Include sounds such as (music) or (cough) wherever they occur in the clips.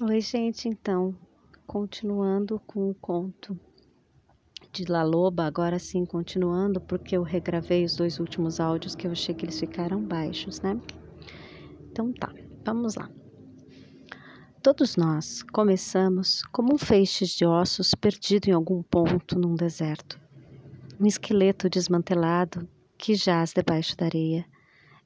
Oi, gente, então, continuando com o conto de La Loba, agora sim continuando, porque eu regravei os dois últimos áudios que eu achei que eles ficaram baixos, né? Então tá, vamos lá. Todos nós começamos como um feixe de ossos perdido em algum ponto num deserto. Um esqueleto desmantelado que jaz debaixo da areia.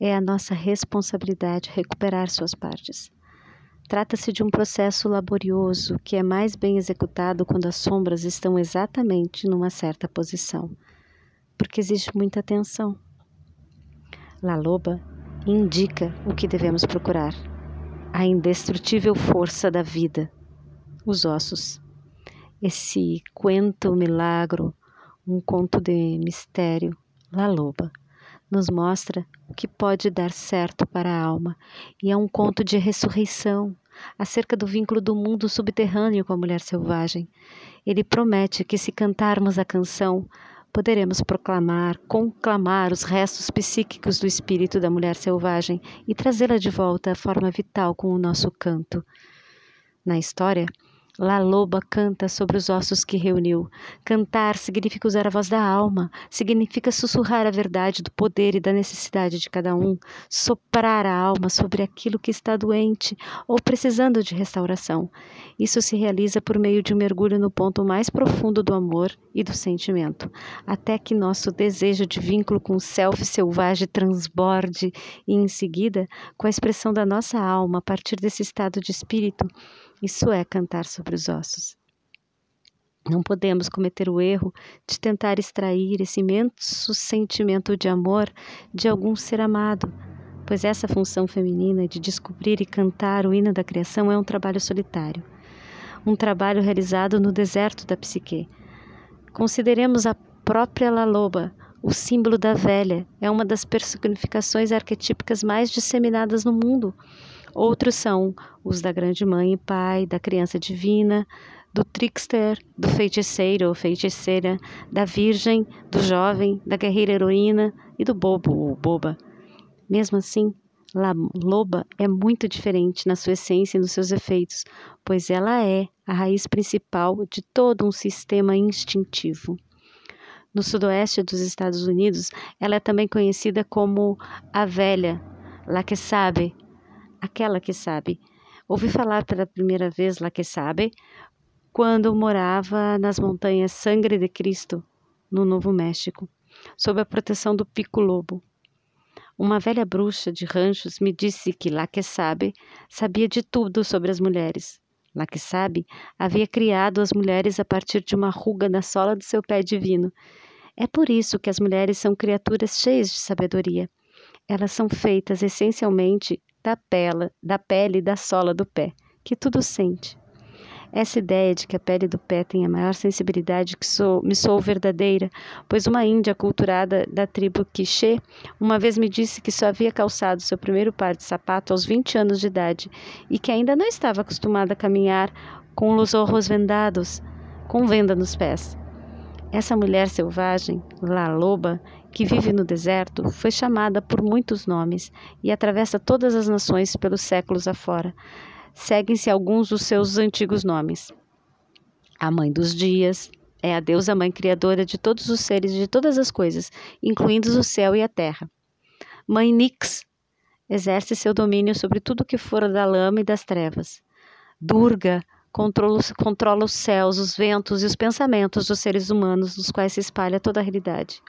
É a nossa responsabilidade recuperar suas partes. Trata-se de um processo laborioso que é mais bem executado quando as sombras estão exatamente numa certa posição, porque existe muita tensão. La Loba indica o que devemos procurar: a indestrutível força da vida, os ossos. Esse quento milagro, um conto de mistério, La Loba, nos mostra o que pode dar certo para a alma e é um conto de ressurreição acerca do vínculo do mundo subterrâneo com a mulher selvagem. Ele promete que se cantarmos a canção, poderemos proclamar, conclamar os restos psíquicos do espírito da mulher selvagem e trazê-la de volta à forma vital com o nosso canto. Na história, La Loba canta sobre os ossos que reuniu. Cantar significa usar a voz da alma, significa sussurrar a verdade do poder e da necessidade de cada um, soprar a alma sobre aquilo que está doente ou precisando de restauração. Isso se realiza por meio de um mergulho no ponto mais profundo do amor e do sentimento, até que nosso desejo de vínculo com o self selvagem transborde e, em seguida, com a expressão da nossa alma a partir desse estado de espírito, isso é cantar sobre os ossos. Não podemos cometer o erro de tentar extrair esse imenso sentimento de amor de algum ser amado, pois essa função feminina de descobrir e cantar o hino da criação é um trabalho solitário, um trabalho realizado no deserto da psique. Consideremos a própria Laloba, o símbolo da velha, é uma das personificações arquetípicas mais disseminadas no mundo. Outros são os da grande mãe e pai, da criança divina, do trickster, do feiticeiro ou feiticeira, da virgem, do jovem, da guerreira heroína e do bobo ou boba. Mesmo assim, La Loba é muito diferente na sua essência e nos seus efeitos, pois ela é a raiz principal de todo um sistema instintivo. No sudoeste dos Estados Unidos, ela é também conhecida como a velha, la que sabe, aquela que sabe. Ouvi falar pela primeira vez La que sabe quando morava nas montanhas Sangre de Cristo, no Novo México, sob a proteção do Pico Lobo. Uma velha bruxa de ranchos me disse que La que sabe sabia de tudo sobre as mulheres. La que sabe havia criado as mulheres a partir de uma ruga na sola do seu pé divino. É por isso que as mulheres são criaturas cheias de sabedoria. Elas são feitas essencialmente da pele, da pele e da sola do pé, que tudo sente. Essa ideia de que a pele do pé tem a maior sensibilidade que sou, me sou verdadeira, pois uma índia culturada da tribo Quiché uma vez me disse que só havia calçado seu primeiro par de sapato aos 20 anos de idade e que ainda não estava acostumada a caminhar com os olhos vendados, com venda nos pés. Essa mulher selvagem, La Loba, que vive no deserto, foi chamada por muitos nomes e atravessa todas as nações pelos séculos afora. Seguem-se alguns dos seus antigos nomes. A Mãe dos Dias é a deusa mãe criadora de todos os seres e de todas as coisas, incluindo o céu e a terra. Mãe Nix exerce seu domínio sobre tudo que for da lama e das trevas. Durga controla, controla os céus, os ventos e os pensamentos dos seres humanos, dos quais se espalha toda a realidade.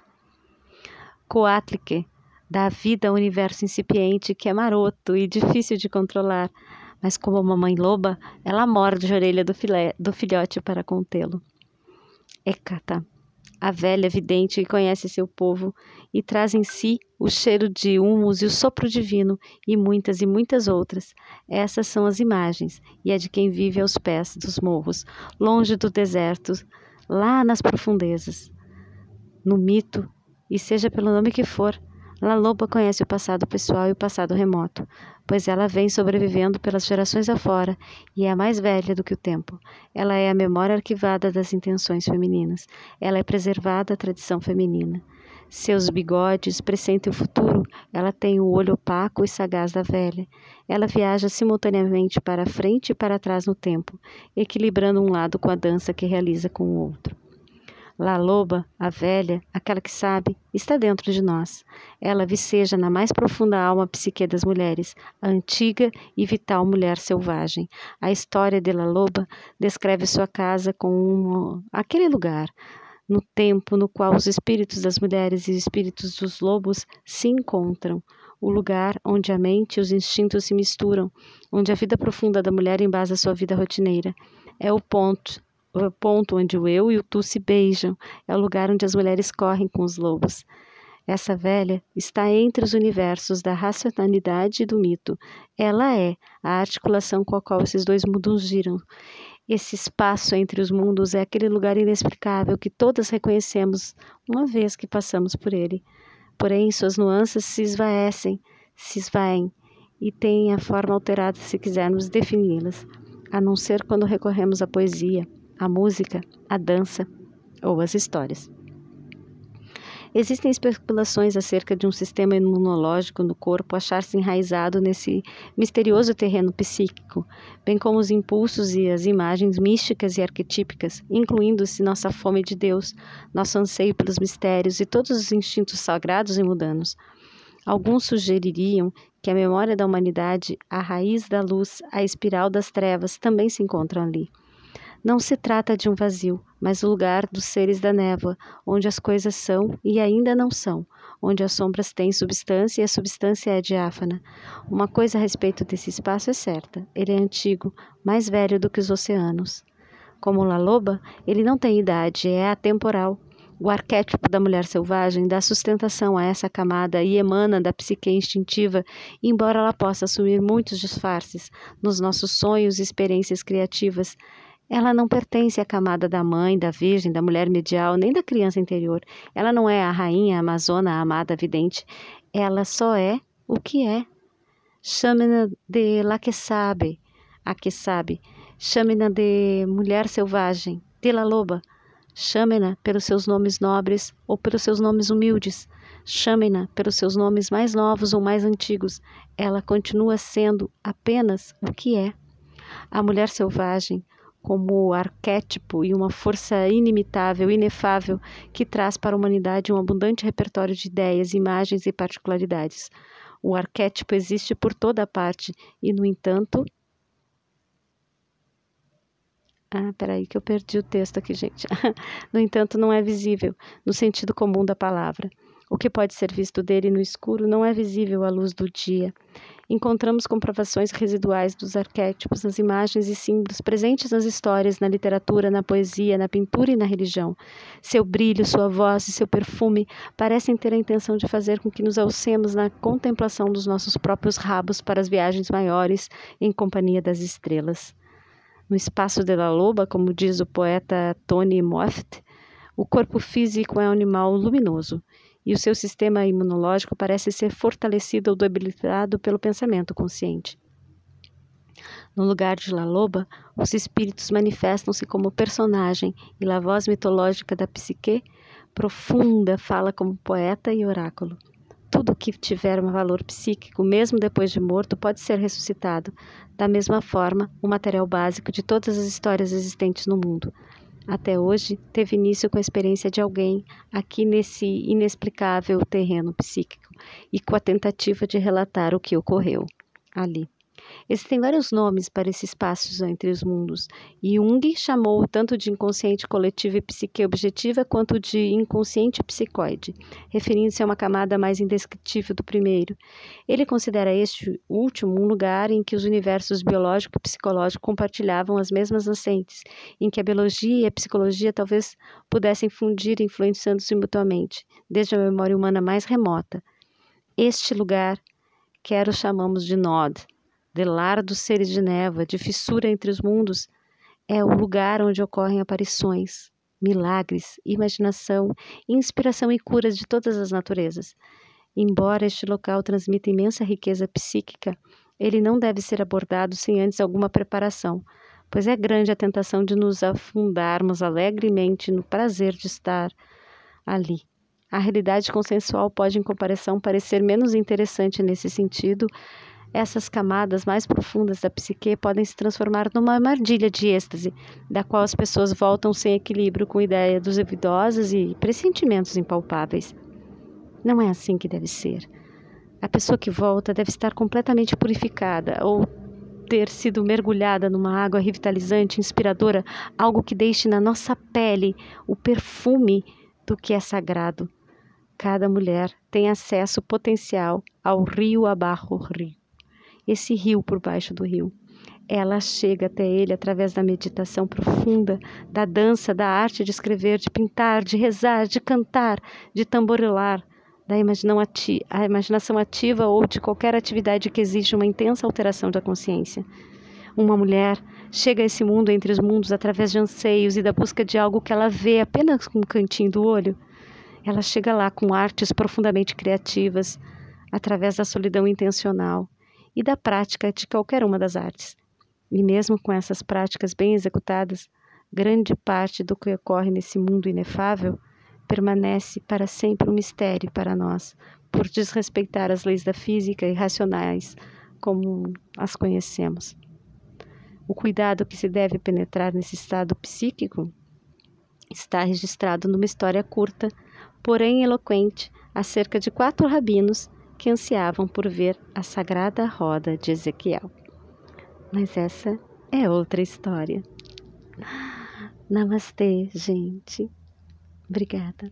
Coatlique dá vida ao universo incipiente que é maroto e difícil de controlar, mas como uma mãe loba, ela morde a orelha do, filé, do filhote para contê-lo. Hecata, a velha vidente conhece seu povo e traz em si o cheiro de humus e o sopro divino e muitas e muitas outras. Essas são as imagens, e é de quem vive aos pés dos morros, longe do deserto, lá nas profundezas. No mito, e seja pelo nome que for, La Loba conhece o passado pessoal e o passado remoto, pois ela vem sobrevivendo pelas gerações afora e é mais velha do que o tempo. Ela é a memória arquivada das intenções femininas. Ela é preservada a tradição feminina. Seus bigodes pressentem o futuro. Ela tem o olho opaco e sagaz da velha. Ela viaja simultaneamente para frente e para trás no tempo, equilibrando um lado com a dança que realiza com o outro. La Loba, a velha, aquela que sabe, está dentro de nós. Ela viceja na mais profunda alma psique das mulheres, a antiga e vital mulher selvagem. A história de La Loba descreve sua casa como um, aquele lugar, no tempo no qual os espíritos das mulheres e os espíritos dos lobos se encontram, o lugar onde a mente e os instintos se misturam, onde a vida profunda da mulher embasa sua vida rotineira. É o ponto, o ponto onde o eu e o tu se beijam, é o lugar onde as mulheres correm com os lobos. Essa velha está entre os universos da racionalidade e do mito. Ela é a articulação com a qual esses dois mundos giram. Esse espaço entre os mundos é aquele lugar inexplicável que todas reconhecemos uma vez que passamos por ele. Porém, suas nuances se esvaecem, se esvaem e têm a forma alterada se quisermos defini-las, a não ser quando recorremos à poesia, à música, à dança ou às histórias. Existem especulações acerca de um sistema imunológico no corpo achar-se enraizado nesse misterioso terreno psíquico, bem como os impulsos e as imagens místicas e arquetípicas, incluindo-se nossa fome de Deus, nosso anseio pelos mistérios e todos os instintos sagrados e mundanos. Alguns sugeririam que a memória da humanidade, a raiz da luz, a espiral das trevas também se encontram ali. Não se trata de um vazio, mas o lugar dos seres da névoa, onde as coisas são e ainda não são, onde as sombras têm substância e a substância é diáfana. Uma coisa a respeito desse espaço é certa: ele é antigo, mais velho do que os oceanos. Como La Loba, ele não tem idade, é atemporal. O arquétipo da mulher selvagem dá sustentação a essa camada e emana da psique instintiva, embora ela possa assumir muitos disfarces nos nossos sonhos e experiências criativas. Ela não pertence à camada da mãe, da virgem, da mulher medial, nem da criança interior. Ela não é a rainha, a amazona, a amada, vidente. Ela só é o que é. Chame-na de la que sabe, a que sabe. Chame-na de mulher selvagem, de la loba. Chame-na pelos seus nomes nobres ou pelos seus nomes humildes. Chame-na pelos seus nomes mais novos ou mais antigos. Ela continua sendo apenas o que é. A mulher selvagem, como arquétipo e uma força inimitável, inefável, que traz para a humanidade um abundante repertório de ideias, imagens e particularidades. O arquétipo existe por toda parte e, no entanto. Ah, peraí, que eu perdi o texto aqui, gente. (laughs) no entanto, não é visível, no sentido comum da palavra. O que pode ser visto dele no escuro não é visível à luz do dia encontramos comprovações residuais dos arquétipos nas imagens e símbolos presentes nas histórias, na literatura, na poesia, na pintura e na religião. Seu brilho, sua voz e seu perfume parecem ter a intenção de fazer com que nos alcemos na contemplação dos nossos próprios rabos para as viagens maiores em companhia das estrelas. No espaço de la loba, como diz o poeta Tony Moffat, o corpo físico é um animal luminoso e o seu sistema imunológico parece ser fortalecido ou debilitado pelo pensamento consciente. No lugar de La Loba, os espíritos manifestam-se como personagem e a voz mitológica da psique profunda fala como poeta e oráculo. Tudo que tiver um valor psíquico, mesmo depois de morto, pode ser ressuscitado. Da mesma forma, o material básico de todas as histórias existentes no mundo, até hoje teve início com a experiência de alguém aqui nesse inexplicável terreno psíquico e com a tentativa de relatar o que ocorreu ali. Existem vários nomes para esses espaços entre os mundos. Jung chamou tanto de inconsciente coletivo e psique objetiva quanto de inconsciente psicoide, referindo-se a uma camada mais indescritível do primeiro. Ele considera este último um lugar em que os universos biológico e psicológico compartilhavam as mesmas nascentes, em que a biologia e a psicologia talvez pudessem fundir influenciando-se mutuamente, desde a memória humana mais remota. Este lugar, quer o chamamos de Nod, de lar dos seres de névoa, de fissura entre os mundos, é o lugar onde ocorrem aparições, milagres, imaginação, inspiração e curas de todas as naturezas. Embora este local transmita imensa riqueza psíquica, ele não deve ser abordado sem antes alguma preparação, pois é grande a tentação de nos afundarmos alegremente no prazer de estar ali. A realidade consensual pode, em comparação, parecer menos interessante nesse sentido. Essas camadas mais profundas da psique podem se transformar numa armadilha de êxtase, da qual as pessoas voltam sem equilíbrio com a ideia dos duvidosas e pressentimentos impalpáveis. Não é assim que deve ser. A pessoa que volta deve estar completamente purificada ou ter sido mergulhada numa água revitalizante, inspiradora, algo que deixe na nossa pele o perfume do que é sagrado. Cada mulher tem acesso potencial ao rio abaixo rio. Esse rio por baixo do rio. Ela chega até ele através da meditação profunda, da dança, da arte de escrever, de pintar, de rezar, de cantar, de tamborilar, da imaginação ativa ou de qualquer atividade que exija uma intensa alteração da consciência. Uma mulher chega a esse mundo entre os mundos através de anseios e da busca de algo que ela vê apenas com um cantinho do olho ela chega lá com artes profundamente criativas, através da solidão intencional e da prática de qualquer uma das artes. E mesmo com essas práticas bem executadas, grande parte do que ocorre nesse mundo inefável permanece para sempre um mistério para nós, por desrespeitar as leis da física e racionais como as conhecemos. O cuidado que se deve penetrar nesse estado psíquico está registrado numa história curta porém eloquente, acerca de quatro rabinos que ansiavam por ver a sagrada roda de Ezequiel. Mas essa é outra história. Namastê, gente. Obrigada.